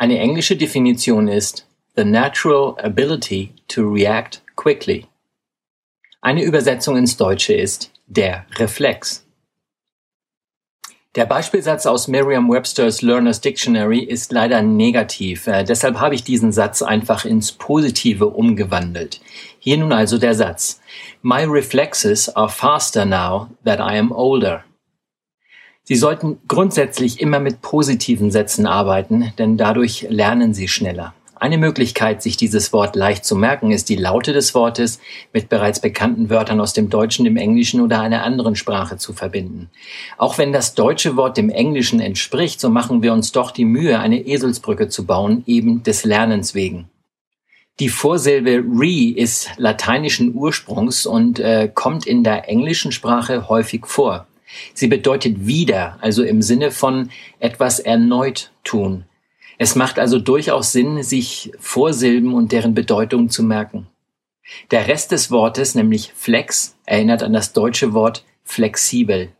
Eine englische Definition ist the natural ability to react quickly. Eine Übersetzung ins Deutsche ist der Reflex. Der Beispielsatz aus Merriam-Webster's Learner's Dictionary ist leider negativ. Äh, deshalb habe ich diesen Satz einfach ins Positive umgewandelt. Hier nun also der Satz. My reflexes are faster now that I am older. Sie sollten grundsätzlich immer mit positiven Sätzen arbeiten, denn dadurch lernen Sie schneller. Eine Möglichkeit, sich dieses Wort leicht zu merken, ist die Laute des Wortes mit bereits bekannten Wörtern aus dem Deutschen, dem Englischen oder einer anderen Sprache zu verbinden. Auch wenn das deutsche Wort dem Englischen entspricht, so machen wir uns doch die Mühe, eine Eselsbrücke zu bauen, eben des Lernens wegen. Die Vorsilbe re ist lateinischen Ursprungs und äh, kommt in der englischen Sprache häufig vor. Sie bedeutet wieder, also im Sinne von etwas erneut tun. Es macht also durchaus Sinn, sich Vorsilben und deren Bedeutung zu merken. Der Rest des Wortes, nämlich flex, erinnert an das deutsche Wort flexibel.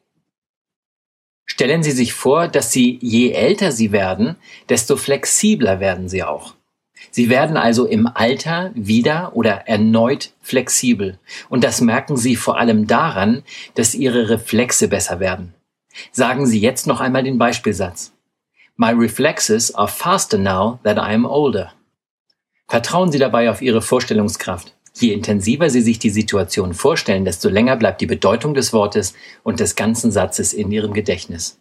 Stellen Sie sich vor, dass Sie, je älter Sie werden, desto flexibler werden Sie auch. Sie werden also im Alter wieder oder erneut flexibel. Und das merken Sie vor allem daran, dass Ihre Reflexe besser werden. Sagen Sie jetzt noch einmal den Beispielsatz. My reflexes are faster now that I am older. Vertrauen Sie dabei auf Ihre Vorstellungskraft. Je intensiver Sie sich die Situation vorstellen, desto länger bleibt die Bedeutung des Wortes und des ganzen Satzes in Ihrem Gedächtnis.